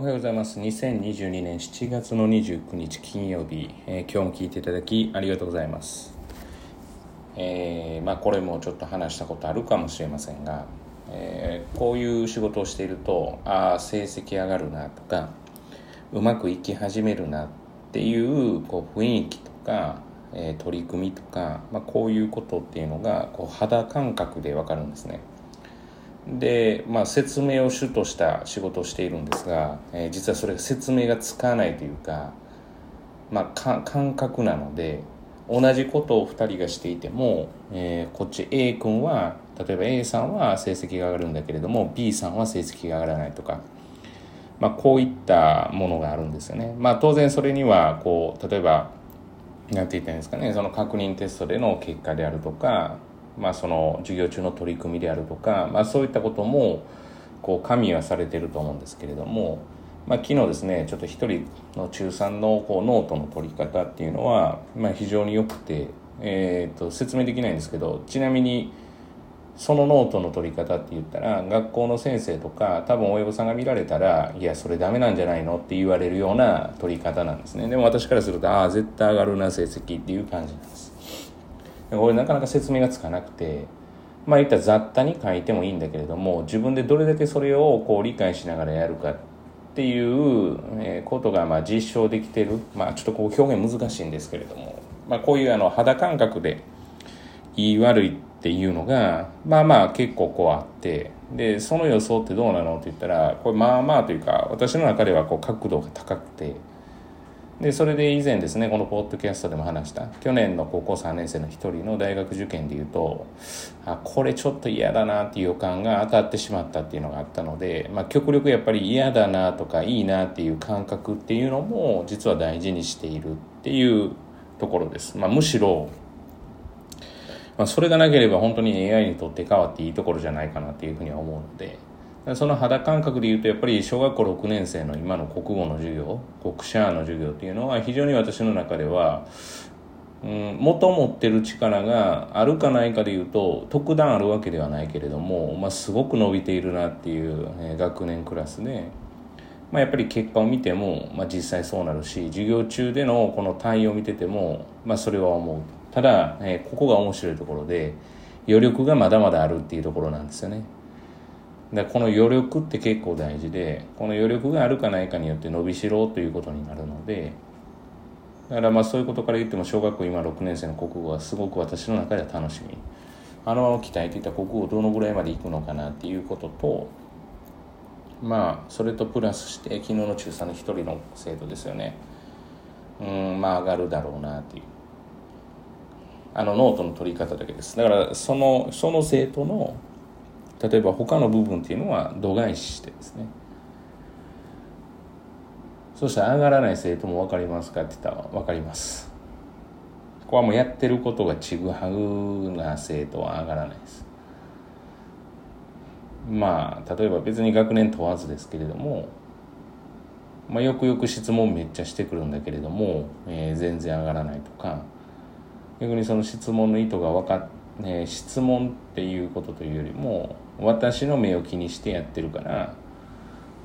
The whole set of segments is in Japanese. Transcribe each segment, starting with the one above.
おはようございます。2022年7月の29日金曜日、えー、今日も聞いていただきありがとうございます。えー、まあこれもちょっと話したことあるかもしれませんが、えー、こういう仕事をしているとああ成績上がるなとかうまくいき始めるなっていうこう雰囲気とか、え取り組みとか、まあ、こういうことっていうのがこう肌感覚でわかるんですね。で、まあ、説明を主とした仕事をしているんですが、えー、実はそれ説明がつかないというか,、まあ、か感覚なので同じことを2人がしていても、えー、こっち A 君は例えば A さんは成績が上がるんだけれども B さんは成績が上がらないとか、まあ、こういったものがあるんですよね。まあ、当然それにはこう例えば何て言ったらいいんですかねその確認テストでの結果であるとかまあ、その授業中の取り組みであるとか、まあ、そういったこともこう加味はされてると思うんですけれども、まあ、昨日ですねちょっと一人の中3のこうノートの取り方っていうのは、まあ、非常に良くて、えー、と説明できないんですけどちなみにそのノートの取り方って言ったら学校の先生とか多分親御さんが見られたらいやそれダメなんじゃないの？って言われるような取り方なんですね。でも私からするとああ絶対上がるな成績っていう感じなんです。これなかなか説明がつかなくてまあ言ったら雑多に書いてもいいんだけれども自分でどれだけそれをこう理解しながらやるかっていうことがまあ実証できてる。まあちょっとこう表現難しいんですけれども、まあ、こういうあの肌感覚で言い悪いっていうのがまあまあ結構こうあってでその予想ってどうなのって言ったらこれまあまあというか私の中ではこう角度が高くてでそれで以前ですねこのポッドキャストでも話した去年の高校3年生の一人の大学受験でいうとあこれちょっと嫌だなっていう予感が当たってしまったっていうのがあったので、まあ、極力やっぱり嫌だなとかいいなっていう感覚っていうのも実は大事にしているっていうところです、まあ、むしろ、まあ、それがなければ本当に AI にとって変わっていいところじゃないかなっていうふうには思うので。その肌感覚で言うとやっぱり小学校6年生の今の国語の授業国社の授業っていうのは非常に私の中ではうん、元持ってる力があるかないかでいうと特段あるわけではないけれども、まあ、すごく伸びているなっていう、えー、学年クラスで、まあ、やっぱり結果を見ても、まあ、実際そうなるし授業中でのこの対応を見てても、まあ、それは思うただ、えー、ここが面白いところで余力がまだまだあるっていうところなんですよね。だこの余力って結構大事でこの余力があるかないかによって伸びしろということになるのでだからまあそういうことから言っても小学校今6年生の国語はすごく私の中では楽しみ。あのまま鍛えていた国語どのぐらいまでいくのかなっていうこととまあそれとプラスして昨日の中3の一人の生徒ですよね。うんまあ上がるだろうなっていう。あのノートの取り方だけです。だからそのその生徒の例えば他の部分っていうのは度外視してですね。そしたら上がらない生徒も分かりますかって言ったら分かります。ここはもうやってることがちぐはぐな生徒は上がらないです。まあ例えば別に学年問わずですけれども、まあ、よくよく質問めっちゃしてくるんだけれども、えー、全然上がらないとか逆にその質問の意図が分かっね、質問っていうことというよりも私の目を気にしてやってるから、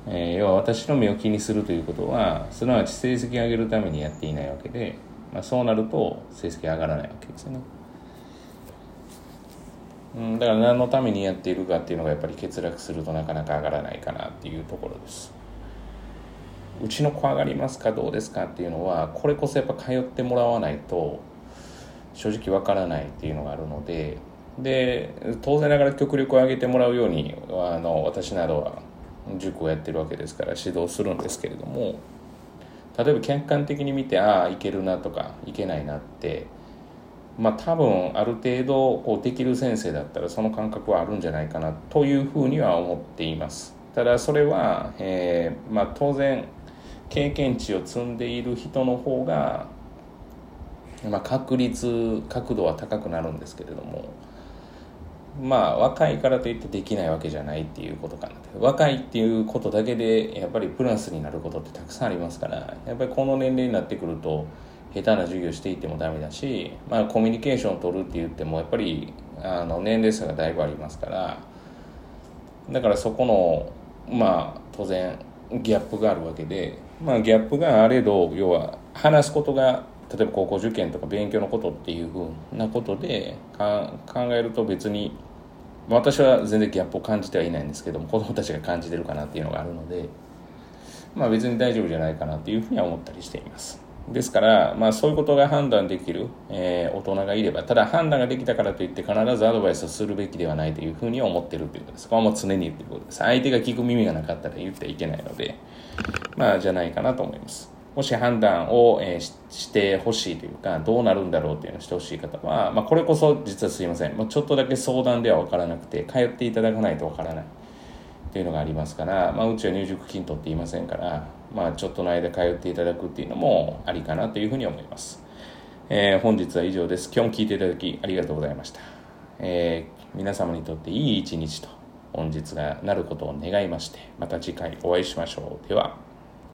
えー、要は私の目を気にするということはすなわち成績上げるためにやっていないわけで、まあ、そうなると成績上がらないわけですよね。うん、だから何のためにやっているかっていうのがやっぱり欠落するとなかなか上がらないかなっていうところです。うちの子上がりますかどうですかっていうのはこれこそやっぱ通ってもらわないと正直わからないっていうのがあるのでで当然ながら極力上げてもらうようにあの私などは塾をやってるわけですから指導するんですけれども例えば客観的に見てああいけるなとかいけないなってまあ多分ある程度こうできる先生だったらその感覚はあるんじゃないかなというふうには思っています。ただそれは、えーまあ、当然経験値を積んでいる人の方がまあ、確率角度は高くなるんですけれどもまあ若いからといってできないわけじゃないっていうことかな若いっていうことだけでやっぱりプラスになることってたくさんありますからやっぱりこの年齢になってくると下手な授業していってもダメだし、まあ、コミュニケーションを取るって言ってもやっぱりあの年齢差がだいぶありますからだからそこのまあ当然ギャップがあるわけで、まあ、ギャップがあれど要は話すことが例えば高校受験とか勉強のことっていうふうなことで考えると別に私は全然ギャップを感じてはいないんですけども子供たちが感じてるかなっていうのがあるので、まあ、別に大丈夫じゃないかなっていうふうには思ったりしています。ですから、まあ、そういうことが判断できる、えー、大人がいればただ判断ができたからといって必ずアドバイスをするべきではないというふうに思ってるということです。これはもう常に言ってることです。相手が聞く耳がなかったら言ってはいけないのでまあじゃないかなと思います。もし判断を、え、してほしいというかどうなるんだろうというのをしてほしい方は、まあ、これこそ実はすいません、まあ、ちょっとだけ相談では分からなくて通っていただかないと分からないというのがありますから、まあ、うちは入塾金取っていませんからまあ、ちょっとの間通っていただくっていうのもありかなというふうに思います。えー、本日は以上です。今日も聞いていただきありがとうございました。えー、皆様にとっていい一日と本日がなることを願いまして、また次回お会いしましょう。では。